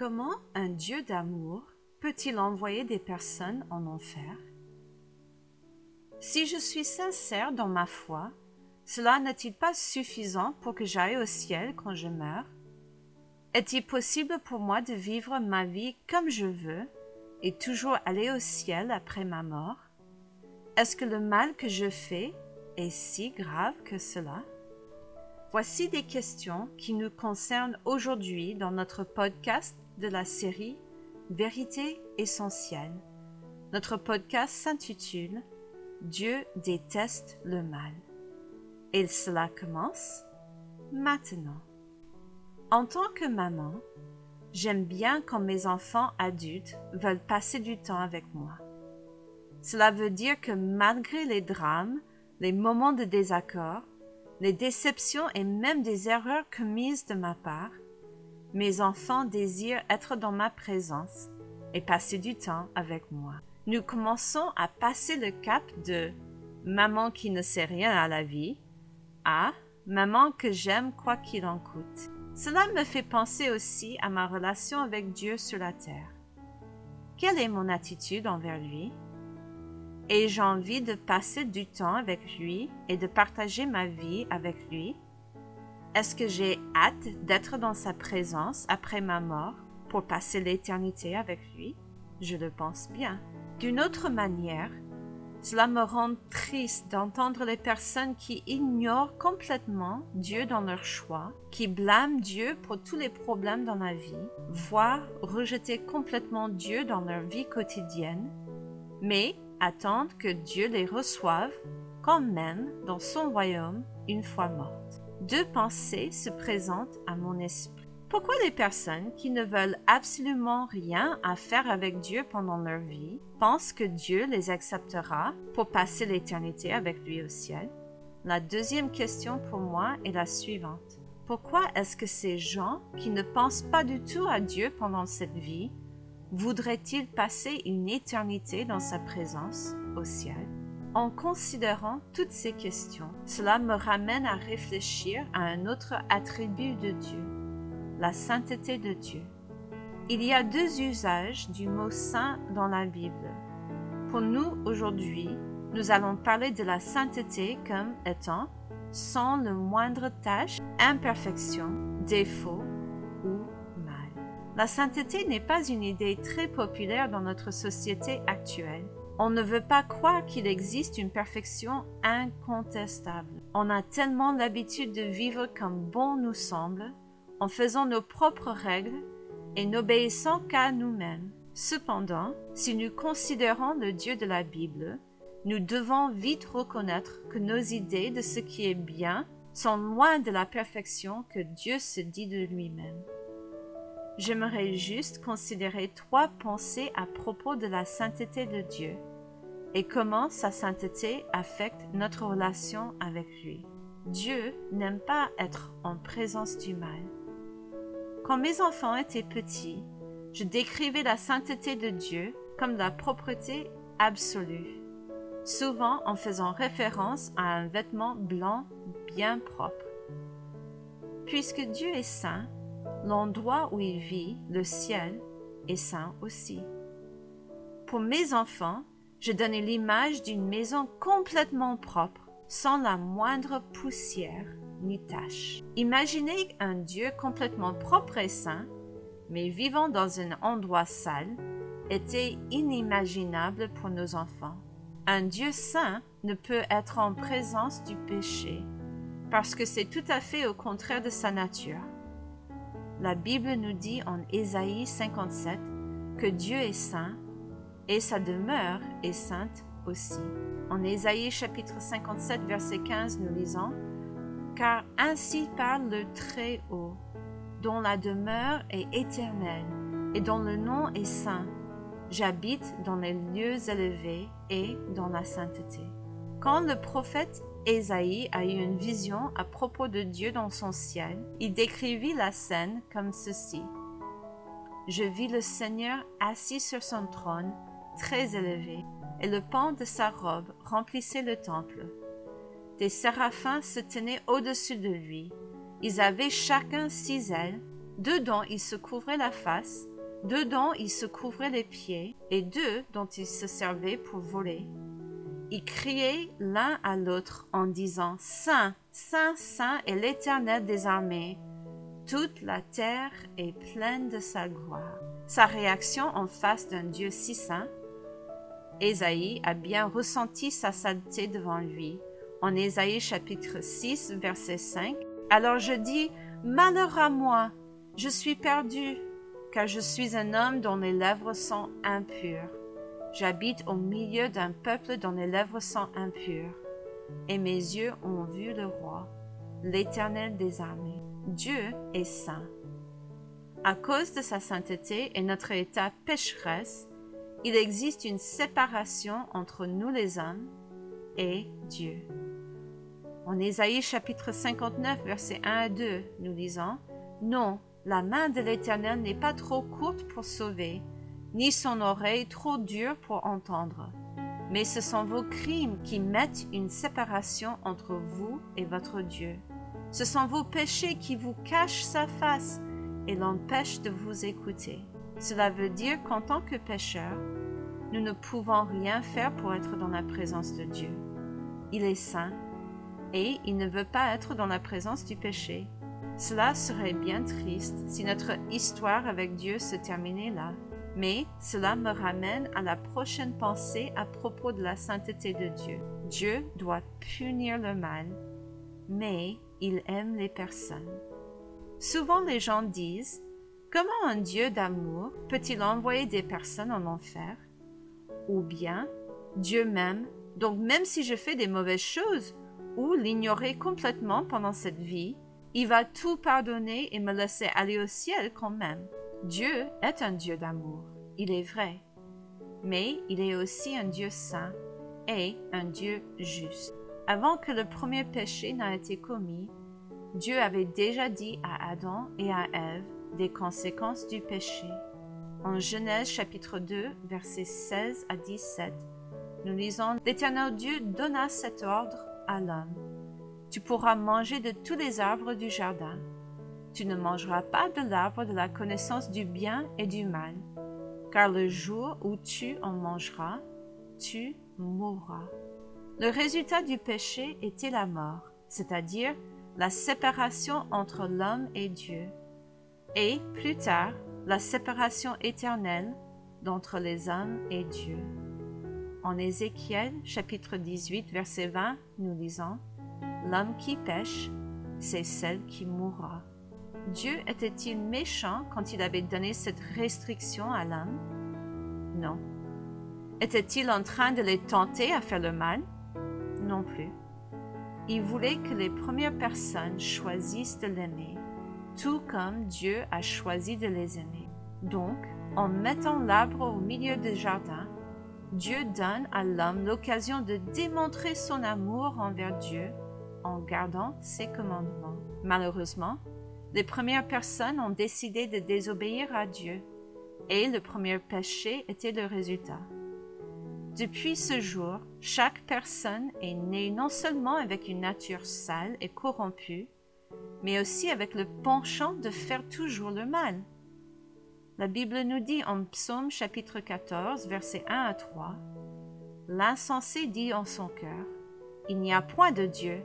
Comment un Dieu d'amour peut-il envoyer des personnes en enfer? Si je suis sincère dans ma foi, cela n'est-il pas suffisant pour que j'aille au ciel quand je meurs? Est-il possible pour moi de vivre ma vie comme je veux et toujours aller au ciel après ma mort? Est-ce que le mal que je fais est si grave que cela? Voici des questions qui nous concernent aujourd'hui dans notre podcast de la série Vérité essentielle. Notre podcast s'intitule Dieu déteste le mal. Et cela commence maintenant. En tant que maman, j'aime bien quand mes enfants adultes veulent passer du temps avec moi. Cela veut dire que malgré les drames, les moments de désaccord, les déceptions et même des erreurs commises de ma part, mes enfants désirent être dans ma présence et passer du temps avec moi. Nous commençons à passer le cap de maman qui ne sait rien à la vie à maman que j'aime quoi qu'il en coûte. Cela me fait penser aussi à ma relation avec Dieu sur la terre. Quelle est mon attitude envers lui? Ai-je envie de passer du temps avec lui et de partager ma vie avec lui Est-ce que j'ai hâte d'être dans sa présence après ma mort pour passer l'éternité avec lui? Je le pense bien. D'une autre manière, cela me rend triste d'entendre les personnes qui ignorent complètement Dieu dans leur choix, qui blâment Dieu pour tous les problèmes dans la vie, voire rejeter complètement Dieu dans leur vie quotidienne, mais attendent que Dieu les reçoive quand même dans son royaume une fois morte. Deux pensées se présentent à mon esprit. Pourquoi les personnes qui ne veulent absolument rien à faire avec Dieu pendant leur vie pensent que Dieu les acceptera pour passer l'éternité avec lui au ciel? La deuxième question pour moi est la suivante. Pourquoi est-ce que ces gens qui ne pensent pas du tout à Dieu pendant cette vie voudrait-il passer une éternité dans sa présence au ciel? En considérant toutes ces questions, cela me ramène à réfléchir à un autre attribut de Dieu, la sainteté de Dieu. Il y a deux usages du mot saint dans la Bible. Pour nous aujourd'hui, nous allons parler de la sainteté comme étant sans le moindre tâche, imperfection, défaut la sainteté n'est pas une idée très populaire dans notre société actuelle. On ne veut pas croire qu'il existe une perfection incontestable. On a tellement l'habitude de vivre comme bon nous semble, en faisant nos propres règles et n'obéissant qu'à nous-mêmes. Cependant, si nous considérons le Dieu de la Bible, nous devons vite reconnaître que nos idées de ce qui est bien sont loin de la perfection que Dieu se dit de lui-même. J'aimerais juste considérer trois pensées à propos de la sainteté de Dieu et comment sa sainteté affecte notre relation avec lui. Dieu n'aime pas être en présence du mal. Quand mes enfants étaient petits, je décrivais la sainteté de Dieu comme la propreté absolue, souvent en faisant référence à un vêtement blanc bien propre. Puisque Dieu est saint, l'endroit où il vit, le ciel, est saint aussi. Pour mes enfants, je donnais l'image d'une maison complètement propre, sans la moindre poussière ni tache. Imaginez un Dieu complètement propre et saint, mais vivant dans un endroit sale, était inimaginable pour nos enfants. Un Dieu saint ne peut être en présence du péché, parce que c'est tout à fait au contraire de sa nature. La Bible nous dit en Ésaïe 57 que Dieu est saint et sa demeure est sainte aussi. En Ésaïe chapitre 57 verset 15 nous lisons Car ainsi parle le Très-Haut, dont la demeure est éternelle et dont le nom est saint. J'habite dans les lieux élevés et dans la sainteté. Quand le prophète Ésaïe a eu une vision à propos de Dieu dans son ciel. Il décrivit la scène comme ceci. Je vis le Seigneur assis sur son trône, très élevé, et le pan de sa robe remplissait le temple. Des séraphins se tenaient au-dessus de lui. Ils avaient chacun six ailes, deux dont ils se couvraient la face, deux dont il se couvrait les pieds et deux dont il se servait pour voler. Ils criaient l'un à l'autre en disant Saint, Saint, Saint est l'Éternel des armées. Toute la terre est pleine de sa gloire. Sa réaction en face d'un Dieu si saint, Ésaïe a bien ressenti sa sainteté devant lui. En Ésaïe chapitre 6, verset 5, Alors je dis, Malheur à moi, je suis perdu, car je suis un homme dont les lèvres sont impures. J'habite au milieu d'un peuple dont les lèvres sont impures, et mes yeux ont vu le roi, l'Éternel des armées. Dieu est saint. À cause de sa sainteté et notre état pécheresse, il existe une séparation entre nous les hommes et Dieu. En Ésaïe chapitre 59, versets 1 à 2, nous lisons Non, la main de l'Éternel n'est pas trop courte pour sauver, ni son oreille trop dure pour entendre. Mais ce sont vos crimes qui mettent une séparation entre vous et votre Dieu. Ce sont vos péchés qui vous cachent sa face et l'empêchent de vous écouter. Cela veut dire qu'en tant que pécheurs, nous ne pouvons rien faire pour être dans la présence de Dieu. Il est saint et il ne veut pas être dans la présence du péché. Cela serait bien triste si notre histoire avec Dieu se terminait là. Mais cela me ramène à la prochaine pensée à propos de la sainteté de Dieu. Dieu doit punir le mal, mais il aime les personnes. Souvent les gens disent, comment un Dieu d'amour peut-il envoyer des personnes en enfer? Ou bien, Dieu m'aime, donc même si je fais des mauvaises choses, ou l'ignorer complètement pendant cette vie, il va tout pardonner et me laisser aller au ciel quand même. Dieu est un Dieu d'amour, il est vrai, mais il est aussi un Dieu saint et un Dieu juste. Avant que le premier péché n'ait été commis, Dieu avait déjà dit à Adam et à Ève des conséquences du péché. En Genèse chapitre 2, versets 16 à 17, nous lisons L'Éternel Dieu donna cet ordre à l'homme. Tu pourras manger de tous les arbres du jardin. Tu ne mangeras pas de l'arbre de la connaissance du bien et du mal, car le jour où tu en mangeras, tu mourras. Le résultat du péché était la mort, c'est-à-dire la séparation entre l'homme et Dieu, et plus tard la séparation éternelle d'entre les hommes et Dieu. En Ézéchiel chapitre 18 verset 20, nous lisons L'homme qui pêche, c'est celle qui mourra. Dieu était-il méchant quand il avait donné cette restriction à l'homme? Non. Était-il en train de les tenter à faire le mal? Non plus. Il voulait que les premières personnes choisissent de l'aimer, tout comme Dieu a choisi de les aimer. Donc, en mettant l'arbre au milieu du jardin, Dieu donne à l'homme l'occasion de démontrer son amour envers Dieu en gardant ses commandements. Malheureusement, les premières personnes ont décidé de désobéir à Dieu et le premier péché était le résultat. Depuis ce jour, chaque personne est née non seulement avec une nature sale et corrompue, mais aussi avec le penchant de faire toujours le mal. La Bible nous dit en Psaume chapitre 14, versets 1 à 3, L'insensé dit en son cœur, Il n'y a point de Dieu,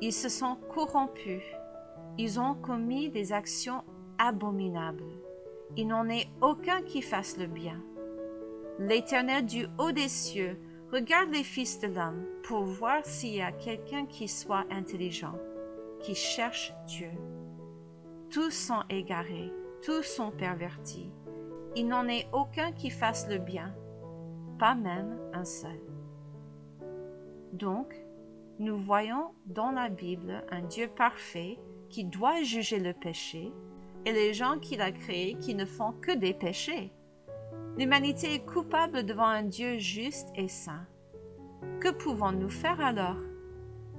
ils se sont corrompus. Ils ont commis des actions abominables. Il n'en est aucun qui fasse le bien. L'Éternel du haut des cieux regarde les fils de l'homme pour voir s'il y a quelqu'un qui soit intelligent, qui cherche Dieu. Tous sont égarés, tous sont pervertis. Il n'en est aucun qui fasse le bien, pas même un seul. Donc, nous voyons dans la Bible un Dieu parfait qui doit juger le péché et les gens qu'il a créés qui ne font que des péchés. L'humanité est coupable devant un Dieu juste et saint. Que pouvons-nous faire alors?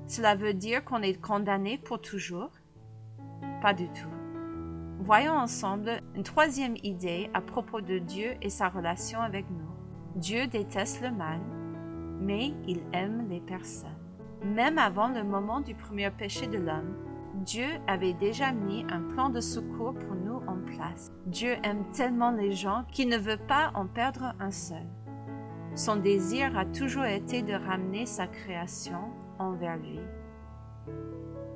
Cela veut dire qu'on est condamné pour toujours? Pas du tout. Voyons ensemble une troisième idée à propos de Dieu et sa relation avec nous. Dieu déteste le mal, mais il aime les personnes. Même avant le moment du premier péché de l'homme, Dieu avait déjà mis un plan de secours pour nous en place. Dieu aime tellement les gens qu'il ne veut pas en perdre un seul. Son désir a toujours été de ramener sa création envers lui.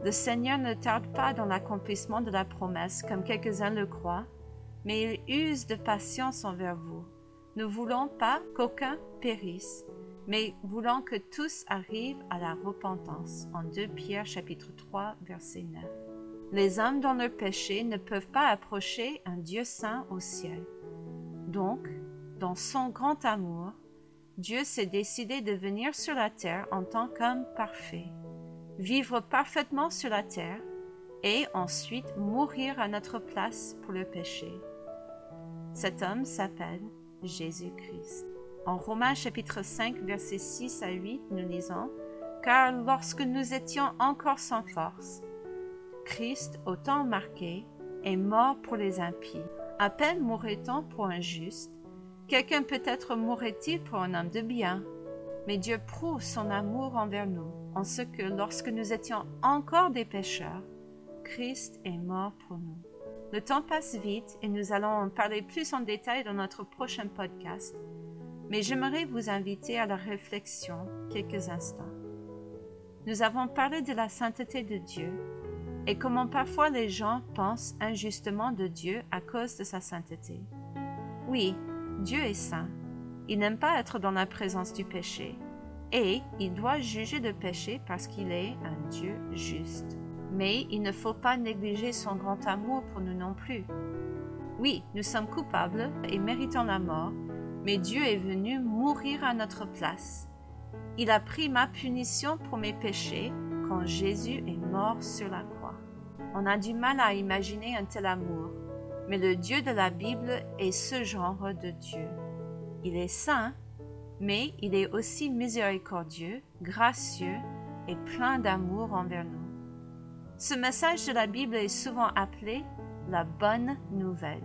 Le Seigneur ne tarde pas dans l'accomplissement de la promesse, comme quelques-uns le croient, mais il use de patience envers vous, ne voulant pas qu'aucun périsse, mais voulant que tous arrivent à la repentance. En 2 Pierre chapitre 3 verset 9. Les hommes dans leur péché ne peuvent pas approcher un Dieu saint au ciel. Donc, dans son grand amour, Dieu s'est décidé de venir sur la terre en tant qu'homme parfait, vivre parfaitement sur la terre et ensuite mourir à notre place pour le péché. Cet homme s'appelle Jésus-Christ. En Romains chapitre 5 versets 6 à 8 nous lisons Car lorsque nous étions encore sans force, Christ, au temps marqué, est mort pour les impies. À peine mourrait-on pour un juste, Quelqu'un peut-être mourrait-il pour un homme de bien, mais Dieu prouve son amour envers nous en ce que lorsque nous étions encore des pécheurs, Christ est mort pour nous. Le temps passe vite et nous allons en parler plus en détail dans notre prochain podcast, mais j'aimerais vous inviter à la réflexion quelques instants. Nous avons parlé de la sainteté de Dieu et comment parfois les gens pensent injustement de Dieu à cause de sa sainteté. Oui, Dieu est saint. Il n'aime pas être dans la présence du péché. Et il doit juger le péché parce qu'il est un Dieu juste. Mais il ne faut pas négliger son grand amour pour nous non plus. Oui, nous sommes coupables et méritons la mort, mais Dieu est venu mourir à notre place. Il a pris ma punition pour mes péchés quand Jésus est mort sur la croix. On a du mal à imaginer un tel amour, mais le Dieu de la Bible est ce genre de Dieu. Il est saint, mais il est aussi miséricordieux, gracieux et plein d'amour envers nous. Ce message de la Bible est souvent appelé la bonne nouvelle.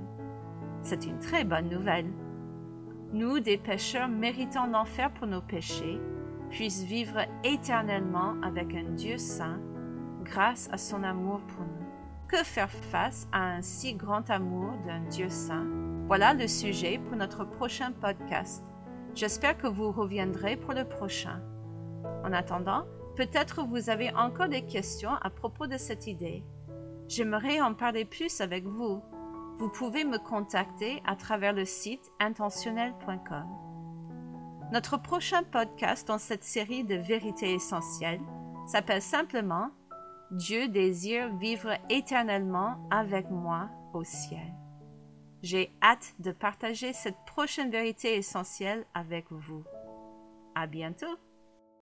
C'est une très bonne nouvelle. Nous, des pécheurs méritants l'enfer pour nos péchés, puissent vivre éternellement avec un Dieu saint grâce à son amour pour nous. Que faire face à un si grand amour d'un Dieu saint? Voilà le sujet pour notre prochain podcast. J'espère que vous reviendrez pour le prochain. En attendant, peut-être vous avez encore des questions à propos de cette idée. J'aimerais en parler plus avec vous. Vous pouvez me contacter à travers le site intentionnel.com. Notre prochain podcast dans cette série de vérités essentielles s'appelle simplement Dieu désire vivre éternellement avec moi au ciel. J'ai hâte de partager cette prochaine vérité essentielle avec vous. À bientôt!